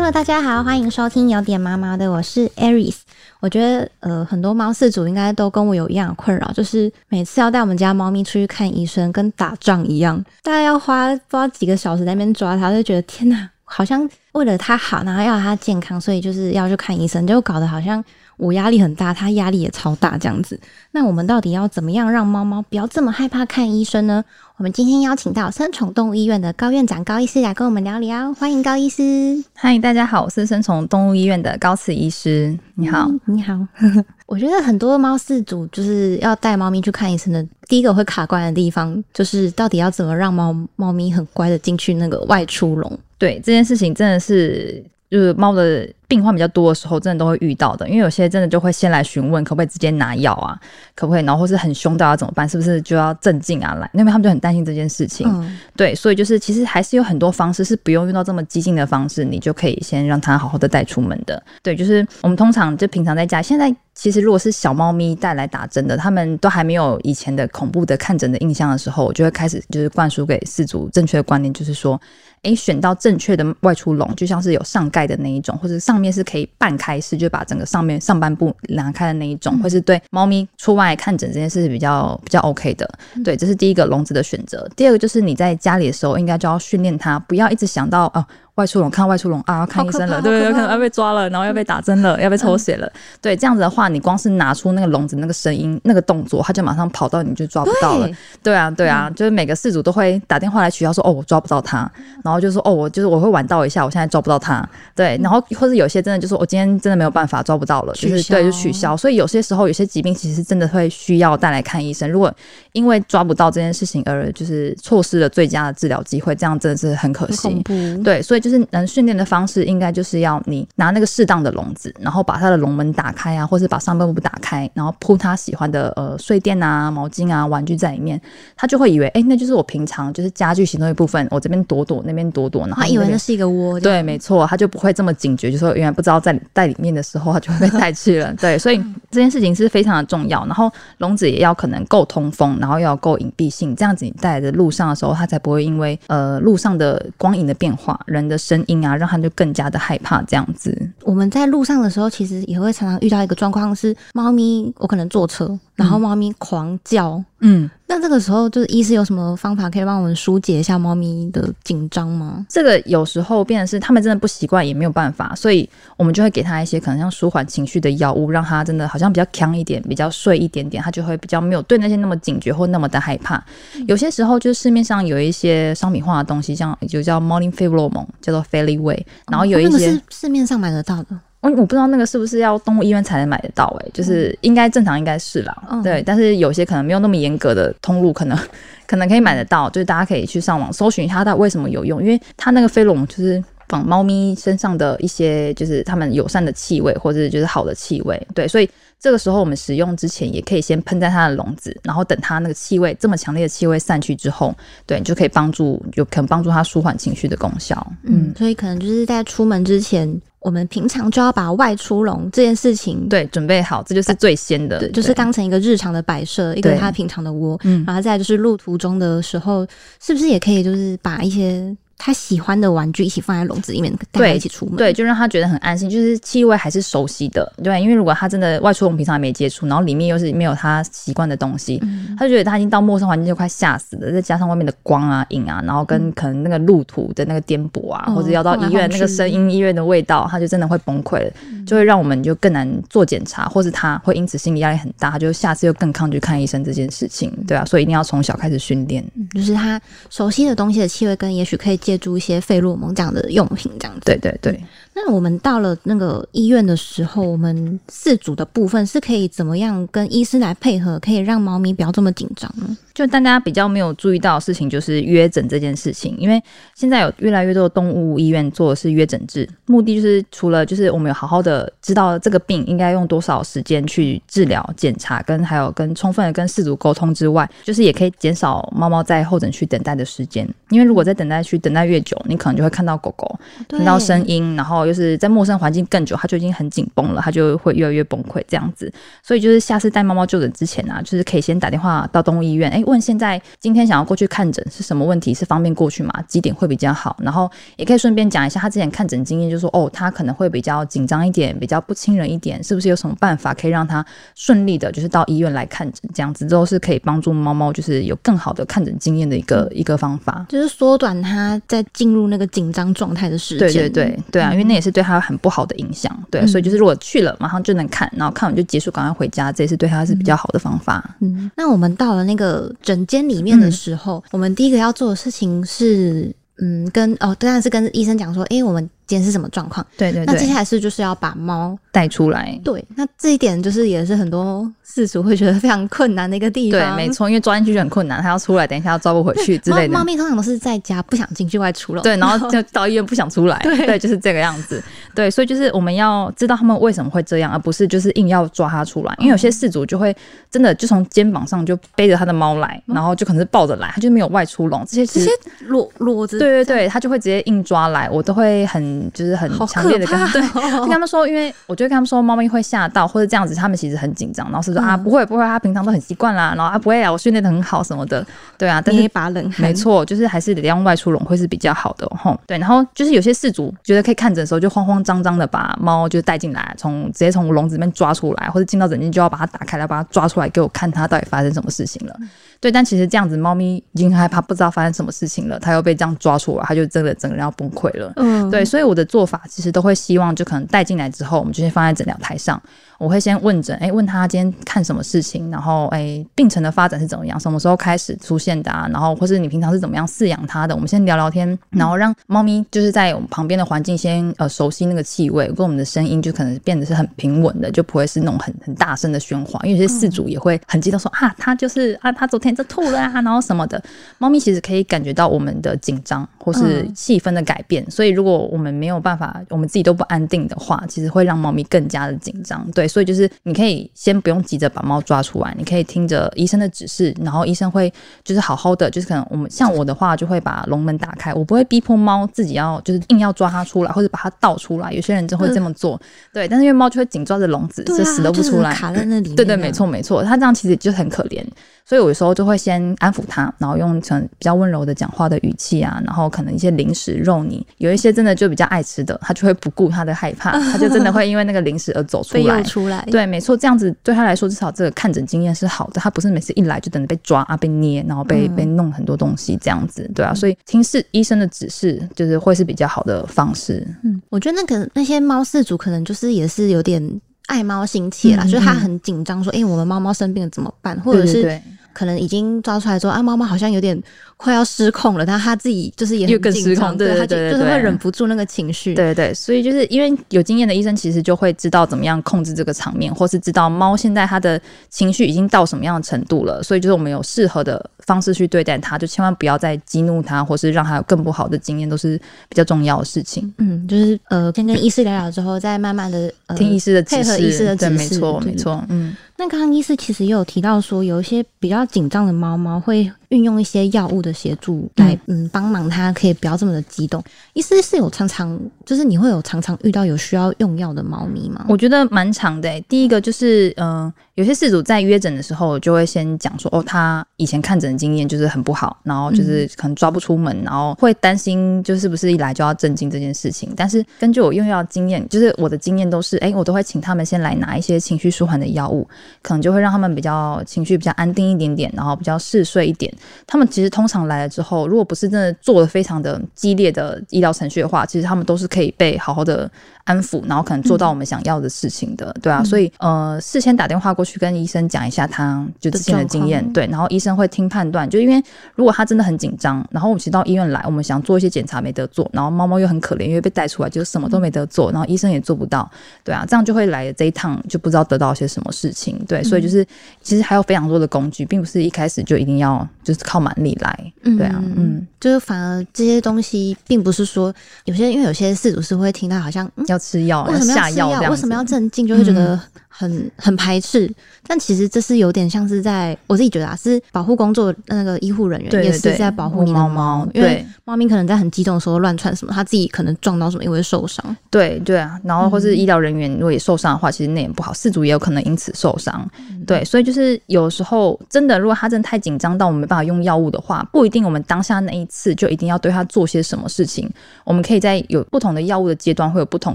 Hello，大家好，欢迎收听有点毛毛的，我是 Aries。我觉得呃，很多猫饲主应该都跟我有一样的困扰，就是每次要带我们家猫咪出去看医生，跟打仗一样，大概要花不知道几个小时在那边抓它，就觉得天哪，好像为了它好，然后要它健康，所以就是要去看医生，就搞得好像我压力很大，它压力也超大这样子。那我们到底要怎么样让猫猫不要这么害怕看医生呢？我们今天邀请到生宠动物医院的高院长高医师来跟我们聊聊，欢迎高医师。嗨，大家好，我是生宠动物医院的高慈医师。你好，你好。我觉得很多猫饲主就是要带猫咪去看医生的，第一个会卡关的地方，就是到底要怎么让猫猫咪很乖的进去那个外出笼。对这件事情，真的是就是猫的。病患比较多的时候，真的都会遇到的，因为有些真的就会先来询问可不可以直接拿药啊，可不可以，然后或是很凶，到要怎么办？是不是就要镇静啊？来，那边他们就很担心这件事情。对，所以就是其实还是有很多方式是不用用到这么激进的方式，你就可以先让他好好的带出门的。对，就是我们通常就平常在家，现在其实如果是小猫咪带来打针的，他们都还没有以前的恐怖的看诊的印象的时候，我就会开始就是灌输给饲主正确的观念，就是说，哎，选到正确的外出笼，就像是有上盖的那一种，或者上。面是可以半开式，就把整个上面上半部拿开的那一种，会是对猫咪出外看诊这件事是比较比较 OK 的。对，这是第一个笼子的选择。第二个就是你在家里的时候，应该就要训练它，不要一直想到哦。外出笼看外出笼啊，要看医生了，对对对，可能要被抓了，然后要被打针了，要被抽血了。对，这样子的话，你光是拿出那个笼子那个声音、那个动作，他就马上跑到你就抓不到了。对啊，对啊，就是每个事主都会打电话来取消说，哦，我抓不到他，然后就说，哦，我就是我会晚到一下，我现在抓不到他。对，然后或者有些真的就是我今天真的没有办法抓不到了，就是对，就取消。所以有些时候有些疾病其实真的会需要带来看医生。如果因为抓不到这件事情而就是错失了最佳的治疗机会，这样真的是很可惜。对，所以就。是能训练的方式，应该就是要你拿那个适当的笼子，然后把它的笼门打开啊，或是把上半部打开，然后铺他喜欢的呃睡垫啊、毛巾啊、玩具在里面，他就会以为哎，那就是我平常就是家具行动一部分，我这边躲躲，那边躲躲，然后他以为那是一个窝，对，没错，他就不会这么警觉，就说原来不知道在在里面的时候，他就会被带去了。对，所以这件事情是非常的重要。然后笼子也要可能够通风，然后要够隐蔽性，这样子你带在路上的时候，它才不会因为呃路上的光影的变化，人的。声音啊，让他就更加的害怕这样子。我们在路上的时候，其实也会常常遇到一个状况，是猫咪，我可能坐车，然后猫咪狂叫，嗯。那这个时候，就是医师有什么方法可以帮我们疏解一下猫咪的紧张吗？这个有时候变成是他们真的不习惯，也没有办法，所以我们就会给他一些可能像舒缓情绪的药物，让他真的好像比较强一点，比较睡一点点，他就会比较没有对那些那么警觉或那么的害怕。有些时候，就是市面上有一些商品化的东西，像就叫 MORNING FIBLO 猛，叫做 Fairway，然后有一些是市面上买得到的。我我不知道那个是不是要动物医院才能买得到哎，就是应该正常应该是啦，对，但是有些可能没有那么严格的通路，可能可能可以买得到，就是大家可以去上网搜寻一下它为什么有用，因为它那个飞龙就是仿猫咪身上的一些就是它们友善的气味或者就是好的气味，对，所以。这个时候我们使用之前，也可以先喷在它的笼子，然后等它那个气味这么强烈的气味散去之后，对你，就可以帮助，有可能帮助它舒缓情绪的功效。嗯，所以可能就是在出门之前，我们平常就要把外出笼这件事情对准备好，这就是最先的，就是当成一个日常的摆设，一个他平常的窝。嗯，然后再就是路途中的时候，是不是也可以就是把一些。他喜欢的玩具一起放在笼子里面，带他一起出门，对，就让他觉得很安心，就是气味还是熟悉的，对，因为如果他真的外出我们平常还没接触，然后里面又是没有他习惯的东西，他就觉得他已经到陌生环境就快吓死了，再加上外面的光啊、影啊，然后跟可能那个路途的那个颠簸啊，或者要到医院那个声音、医院的味道，他就真的会崩溃了，就会让我们就更难做检查，或是他会因此心理压力很大，他就下次又更抗拒看医生这件事情，对啊，所以一定要从小开始训练，就是他熟悉的东西的气味，跟也许可以借助一些费洛蒙这样的用品，这样子。对对对。那我们到了那个医院的时候，我们饲主的部分是可以怎么样跟医师来配合，可以让猫咪不要这么紧张呢？就大家比较没有注意到的事情，就是约诊这件事情。因为现在有越来越多的动物医院做的是约诊制，目的就是除了就是我们有好好的知道这个病应该用多少时间去治疗、检查，跟还有跟充分的跟饲主沟通之外，就是也可以减少猫猫在候诊区等待的时间。因为如果在等待区等待待越久，你可能就会看到狗狗对听到声音，然后又是在陌生环境更久，它就已经很紧绷了，它就会越来越崩溃这样子。所以就是下次带猫猫就诊之前啊，就是可以先打电话到动物医院，哎，问现在今天想要过去看诊是什么问题，是方便过去吗？几点会比较好？然后也可以顺便讲一下他之前看诊经验，就说哦，他可能会比较紧张一点，比较不亲人一点，是不是有什么办法可以让他顺利的，就是到医院来看诊，这样子都是可以帮助猫猫就是有更好的看诊经验的一个、一个方法。就是缩短它在进入那个紧张状态的时间。对对对对啊，因为那也是对他很不好的影响。对，嗯所以就是如果去了，马上就能看，然后看完就结束，赶快回家，这也是对他是比较好的方法。嗯，那我们到了那个诊间里面的时候，我们第一个要做的事情是，嗯，跟哦，当然是跟医生讲说，诶，我们今天是什么状况？对对对，那接下来是就是要把猫带出来。对，那这一点就是也是很多饲主会觉得非常困难的一个地方对，没错，因为抓进去就很困难，他要出来，等一下要抓不回去之类的猫猫。咪通常都是在家不想进去外出了。对，然后 就到医院不想出来，对就是这个样子。对，所以就是我们要知道他们为什么会这样，而不是就是硬要抓它出来。因为有些饲主就会真的就从肩膀上就背着他的猫来，然后就可能是抱着来，他就没有外出笼。这些这些裸裸子，对对对，他就会直接硬抓来，我都会很就是很强烈的跟他对，跟他们说，因为我就会跟他们说，猫咪会吓到或者这样子，他们其实很紧张，然后是说、啊嗯不会不会，他平常都很习惯啦，然后啊不会啊，我训练的很好什么的，对啊，但是捏一把冷汗。没，错，就是还是得用外出笼会是比较好的哦吼。对，然后就是有些饲主觉得可以看诊的时候，就慌慌张张的把猫就带进来，从直接从笼子里面抓出来，或者进到诊间就要把它打开来，把它抓出来给我看它到底发生什么事情了。对，但其实这样子，猫咪已经害怕，不知道发生什么事情了，它又被这样抓出来，它就真的整个人要崩溃了。嗯，对，所以我的做法其实都会希望，就可能带进来之后，我们就先放在诊疗台上，我会先问诊，哎，问他今天看什么事情，然后哎，病程的发展是怎么样，什么时候开始出现的啊，然后或是你平常是怎么样饲养它的，我们先聊聊天，然后让猫咪就是在我们旁边的环境先呃熟悉那个气味，跟我们的声音就可能变得是很平稳的，就不会是那种很很大声的喧哗，因为有些饲主也会很激动说啊，他就是啊，它昨天就吐了啊，然后什么的，猫咪其实可以感觉到我们的紧张或是嗯气氛的改变，所以如果我们没有办法，我们自己都不安定的话，其实会让猫咪更加的紧张。对，所以就是你可以先不用急着把猫抓出来，你可以听着医生的指示，然后医生会就是好好的，就是可能我们像我的话，就会把笼门打开，我不会逼迫猫自己要就是硬要抓它出来，或者把它倒出来。有些人就会这么做，对，但是因为猫就会紧抓着笼子，就死都不出来，卡在那里面。对对，没错。没错，它这样其实就很可怜，所以我有时候就会先安抚他，然后用成比较温柔的讲话的语气啊，然后可能一些零食肉泥，有一些真的就比较爱吃的，他就会不顾他的害怕，他就真的会因为那个零食而走出被来诱。出来，对，没错，这样子对他来说，至少这个看诊经验是好的。他不是每次一来就等着被抓啊、被捏，然后被、嗯被弄很多东西这样子，对啊。所以听是医生的指示，就是会是比较好的方式。嗯，我觉得那个那些猫饲主可能就是也是有点爱猫心切啦，嗯就是他嗯很紧张，说：“哎、我们猫猫生病了怎么办？”或者是可能已经抓出来之后，啊，妈妈好像有点快要失控了，但他自己就是也又更很紧张，失控对对，他就就是会忍不住那个情绪。对对，所以就是因为有经验的医生，其实就会知道怎么样控制这个场面，或是知道猫现在它的情绪已经到什么样的程度了，所以就是我们有适合的方式去对待它，就千万不要再激怒它，或是让它有更不好的经验，都是比较重要的事情。嗯，就是呃，先跟医师聊聊之后，再慢慢的呃听医师的指示，配合医师的指对，没错，没。错，嗯。那刚刚医师其实也有提到说，有一些比较紧张的猫猫会运用一些药物的协助来嗯帮忙他，可以不要这么的激动。医师是有常常就是你会有常常遇到有需要用药的猫咪吗？我觉得蛮长的、欸。第一个就是，嗯、有些事主在约诊的时候就会先讲说，哦，他以前看诊的经验就是很不好，然后就是可能抓不出门，然后会担心就是不是一来就要震惊这件事情。但是根据我用药经验，就是我的经验都是，哎、我都会请他们先来拿一些情绪舒缓的药物，可能就会让他们比较情绪比较安定一点点，然后比较嗜睡一点。他们其实通常来了之后，如果不是真的做的非常的激烈的医疗程序的话，其实他们都是可以被好好的安抚，然后可能做到我们想要的事情的，对啊。所以呃，事先打电话过去跟医生讲一下他就之前的经验对，然后医生会听判断，就因为如果他真的很紧张，然后我们其实到医院来，我们想做一些检查没得做，然后猫猫又很可怜，因为被带出来就什么都没得做，然后医生也做不到，对啊，这样就会来这一趟就不知道得到些什么事情，对，所以就是其实还有非常多的工具，并不是一开始就一定要就是靠蛮力来，对啊，嗯，就是反而这些东西并不是说有些，因为有些事主是会听到好像嗯，要吃药，为什么要吃药？为什么要镇静？就会觉得很很排斥，但其实这是有点像是在我自己觉得啊，是保护工作那个医护人员也是在保护你的猫猫猫，因为猫咪可能在很激动的时候乱窜什么，它自己可能撞到什么也会受伤。对对啊，然后或是医疗人员如果也受伤的话，其实那也不好，饲主也有可能因此受伤。对，所以就是有时候真的，如果它真的太紧张到我们没办法用药物的话，不一定我们当下那一次就一定要对它做些什么事情。我们可以在有不同的药物的阶段会有不同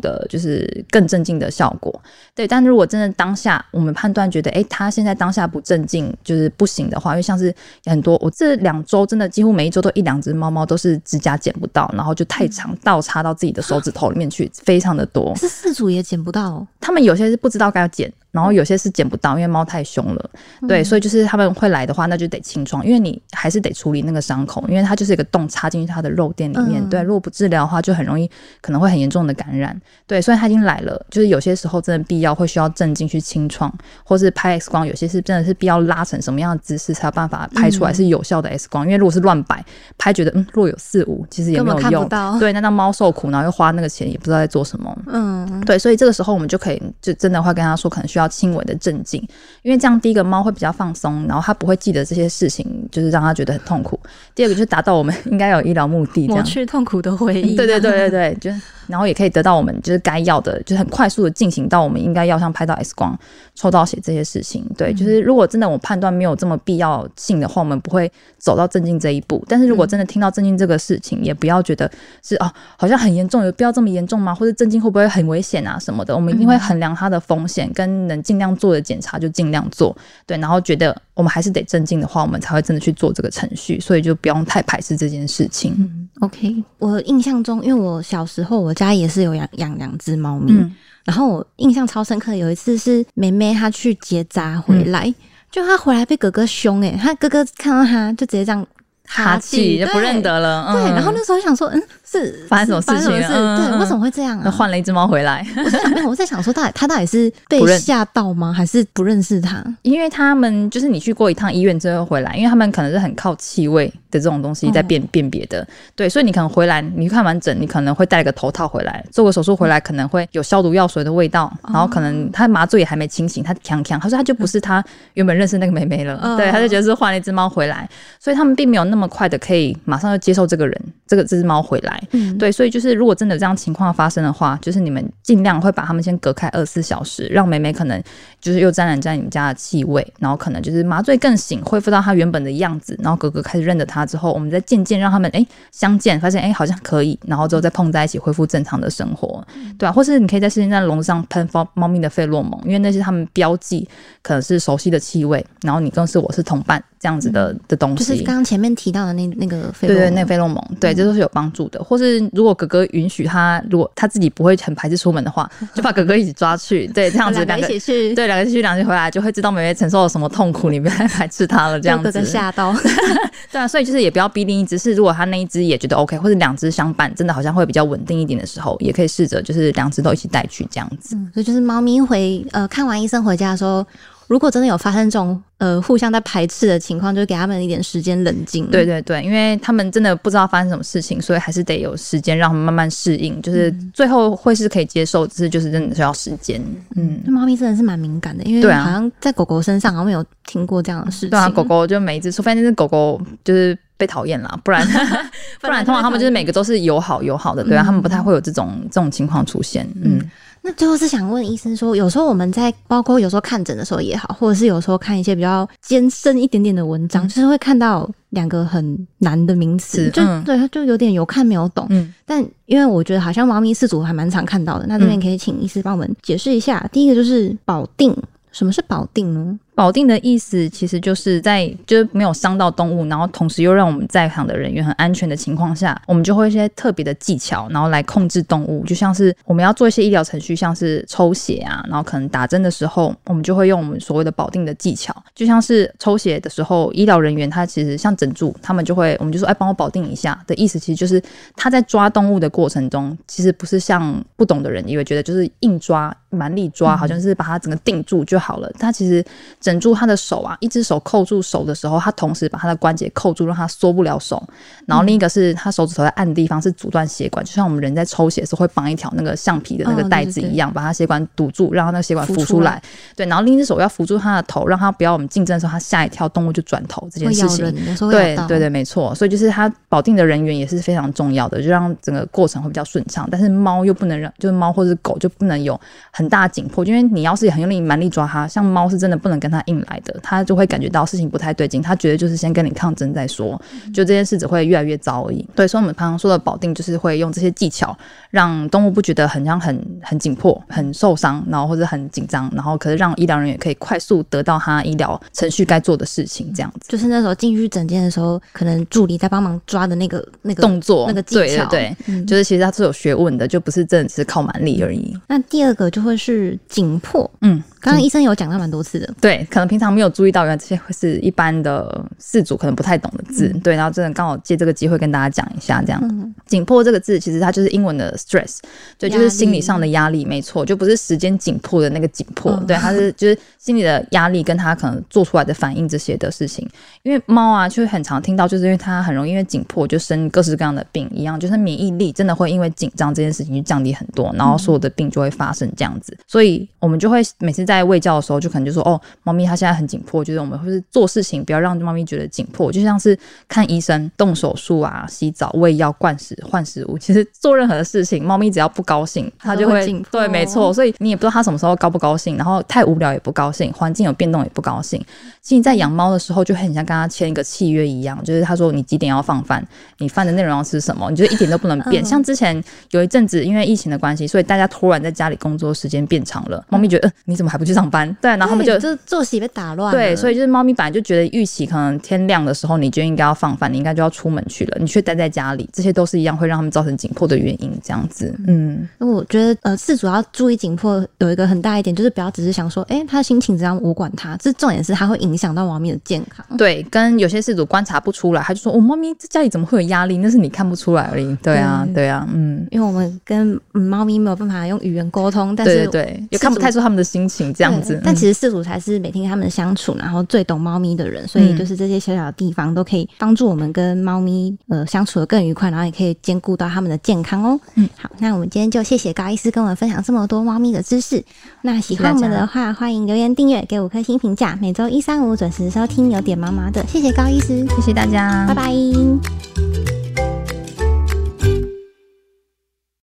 的就是更镇静的效果。对，但如果真的当下我们判断觉得，哎，他现在当下不镇静就是不行的话，因为像是很多我这两周真的几乎每一周都一两只猫猫都是指甲剪不到，然后就太长倒插到自己的手指头里面去，非常的多。是饲主也剪不到哦，他们有些是不知道该剪，然后有些是捡不到，因为猫太凶了。对，所以就是他们会来的话，那就得清创，因为你还是得处理那个伤口，因为它就是一个洞插进去它的肉垫里面。嗯对，如果不治疗的话，就很容易可能会很严重的感染。对，所以它已经来了，就是有些时候真的必要会需要镇静去清创，或是拍 X 光，有些是真的是必要拉成什么样的姿势才有办法拍出来是有效的 X 光，因为如果是乱摆拍，觉得嗯若有似无，其实也没有用。对，那让猫受苦，然后又花那个钱，也不知道在做什么。嗯，对，所以这个时候我们就可以就真的会跟他说，可能需要轻微的镇静，因为这样第一个猫会比较放松，然后它不会记得这些事情，就是让它觉得很痛苦。第二个就是达到我们应该有医疗目的，这抹。去痛苦的回忆。对对对对对，就然后也可以得到我们就是该要的，就是很快速的进行到我们应该要像拍到 X 光、抽到血这些事情。对，就是如果真的我判断没有这么必要性的话，我们不会走到镇静这一步。但是如果真的听到镇静这个事情，也不要觉得是哦，好像很严重，有必要这么严重吗？或者镇静会不会很危险啊什么的？我们一定会衡量它的风险，跟能尽量做的检查就尽量做。对，然后觉得我们还是得镇静的话，我们才会真的去做这个程序。所以就不用太排斥这件事情。嗯，OK。我印象中，因为我小时候我家也是有养养两只猫咪，嗯然后我印象超深刻，有一次是妹妹她去结扎回来，嗯就她回来被哥哥凶诶、她哥哥看到她就直接这样哈气就不认。得了，对然后那时候想说，嗯，是发生什么事？情了？嗯对，为什么会这样那啊？换了一只猫回来，我在想，没有，我在想说，到底他到底是被吓到吗，还是不认识他？因为他们就是你去过一趟医院之后回来，因为他们可能是很靠气味的这种东西在辨辨别的，对，所以你可能回来，你看完整，你可能会戴个头套回来，做个手术回来，可能会有消毒药水的味道，然后可能他麻醉也还没清醒，他强强，他说他就不是他原本认识那个妹妹了，嗯。对，他就觉得是换了一只猫回来，所以他们并没有那么快的可以马上就接受这个人，这个这只猫回来，嗯，对，所以就是如果真的有这样情况发生的话，就是你们尽量会把它们先隔开二十四小时，让美美可能就是又沾染在你们家的气味，然后可能就是麻醉更醒，恢复到它原本的样子，然后哥哥开始认得它之后，我们再渐渐让他们哎相见，发现哎好像可以，然后之后再碰在一起，恢复正常的生活，对啊，或是你可以在世界上笼子上喷猫猫咪的费洛蒙，因为那是他们标记可能是熟悉的气味，然后你更是我是同伴这样子的、的东西，就是刚刚前面提到的那那个费对那个费洛蒙，对，这都是有帮助的。或是如果哥哥允许他，如果他自己不会很排斥出门的话，就把哥哥一起抓去，对，这样子 两个一起去，对两个一起去，两个回来，就会知道妹妹承受了什么痛苦，你不要再排斥他了，这样子。被哥哥吓到。对啊，所以就是也不要逼另一只，是如果他那一只也觉得 OK，或者两只相伴，真的好像会比较稳定一点的时候，也可以试着就是两只都一起带去这样子。嗯，所以就是猫咪回呃看完医生回家的时候，如果真的有发生这种呃互相在排斥的情况，就给他们一点时间冷静。对，对对，因为他们真的不知道发生什么事情，所以还是得有时间让他们慢慢适应。就是最后会是可以接受，只是就是真的需要时间。嗯，那猫咪真的是蛮敏感的，因为好像在狗狗身上好像没有听过这样的事情。对啊，狗狗就每一只，除非那只狗狗就是被讨厌啦，不然 不然通常他们就是每个都是友好友好的，对啊，嗯他们不太会有这种这种情况出现。嗯，那最后是想问医生说，有时候我们在包括有时候看诊的时候也好，或者是有时候看一些比较艰深一点点的文章，就是会看到两个很难的名词，就、对，就有点有看没有懂。嗯但因为我觉得好像猫咪四组还蛮常看到的，那这边可以请医师帮我们解释一下。第一个就是保定，什么是保定呢？保定的意思其实就是在就是没有伤到动物，然后同时又让我们在场的人员很安全的情况下，我们就会一些特别的技巧，然后来控制动物，就像是我们要做一些医疗程序，像是抽血啊，然后可能打针的时候，我们就会用我们所谓的保定的技巧，就像是抽血的时候，医疗人员他其实像整住，他们就会我们就说哎帮我保定一下的意思，其实就是他在抓动物的过程中，其实不是像不懂的人以为觉得就是硬抓蛮力抓，好像是把它整个定住就好了，他其实枕住他的手啊，一只手扣住手的时候，他同时把他的关节扣住，让他缩不了手。然后另一个是他手指头在按的地方是阻断血管，就像我们人在抽血时候会绑一条那个橡皮的那个带子一样，把他血管堵住，让它那个血管浮出来。对，然后另一只手要扶住他的头，让他不要我们竞争的时候他吓一跳，动物就转头这件事情。对对对，没错。所以就是他保定的人员也是非常重要的，就让整个过程会比较顺畅。但是猫又不能让，就是猫或者狗就不能有很大紧迫，因为你要是很用力蛮力抓它，像猫是真的不能跟它硬来的，他就会感觉到事情不太对劲，他觉得就是先跟你抗争再说，就这件事只会越来越糟而已。对，所以我们常常说的保定就是会用这些技巧，让动物不觉得很像很很紧迫、很受伤，然后或者很紧张，然后可是让医疗人员可以快速得到他医疗程序该做的事情，这样子。就是那时候进去诊间的时候，可能助理在帮忙抓的那个那个动作、那个技巧，对对，就是其实他是有学问的，就不是真的是靠蛮力而已。那第二个就会是紧迫，嗯。刚刚医生有讲到蛮多次的，对，可能平常没有注意到，原来这些会是一般的事主可能不太懂的字，对，然后真的刚好借这个机会跟大家讲一下，这样，紧迫这个字其实它就是英文的 stress，对，就是心理上的压力，没错，就不是时间紧迫的那个紧迫，对，它是就是心理的压力跟它可能做出来的反应这些的事情，因为猫啊，就很常听到，就是因为它很容易因为紧迫就生各式各样的病一样，就是免疫力真的会因为紧张这件事情就降低很多，然后所有的病就会发生这样子，所以我们就会每次在在喂教的时候，就可能就说哦，猫咪它现在很紧迫，就是我们会是做事情不要让猫咪觉得紧迫，就像是看医生、动手术啊、洗澡、喂药、灌食、换食物，其实做任何的事情，猫咪只要不高兴，它就会对，没错。所以你也不知道它什么时候高不高兴，然后太无聊也不高兴，环境有变动也不高兴。其实，在养猫的时候，就很像跟它签一个契约一样，就是他说你几点要放饭，你饭的内容要吃什么，你就一点都不能变。像之前有一阵子因为疫情的关系，所以大家突然在家里工作时间变长了，猫咪觉得呃你怎么还不去上班？对，然后他们就就作息被打乱。对，所以就是猫咪本来就觉得预期可能天亮的时候你就应该要放饭，你应该就要出门去了，你却待在家里，这些都是一样会让他们造成紧迫的原因。这样子，嗯，那我觉得呃，饲主要注意紧迫有一个很大一点，就是不要只是想说，哎，他的心情怎样，我管他。这重点是它会影响到猫咪的健康。对，跟有些饲主观察不出来，他就说，我猫咪在家里怎么会有压力？那是你看不出来而已。对啊，对啊，嗯，因为我们跟猫咪没有办法用语言沟通，但是对，也看不太出他们的心情这样子。但其实饲主才是每天他们相处，然后最懂猫咪的人，所以就是这些小小的地方都可以帮助我们跟猫咪呃相处的更愉快，然后也可以兼顾到他们的健康哦。嗯，好，那我们今天就谢谢高医师跟我们分享这么多猫咪的知识。那喜欢我们的话，欢迎留言订阅，给五颗星评价。每周一、三、五准时收听有点毛毛的，谢谢高医师，谢谢大家，拜拜。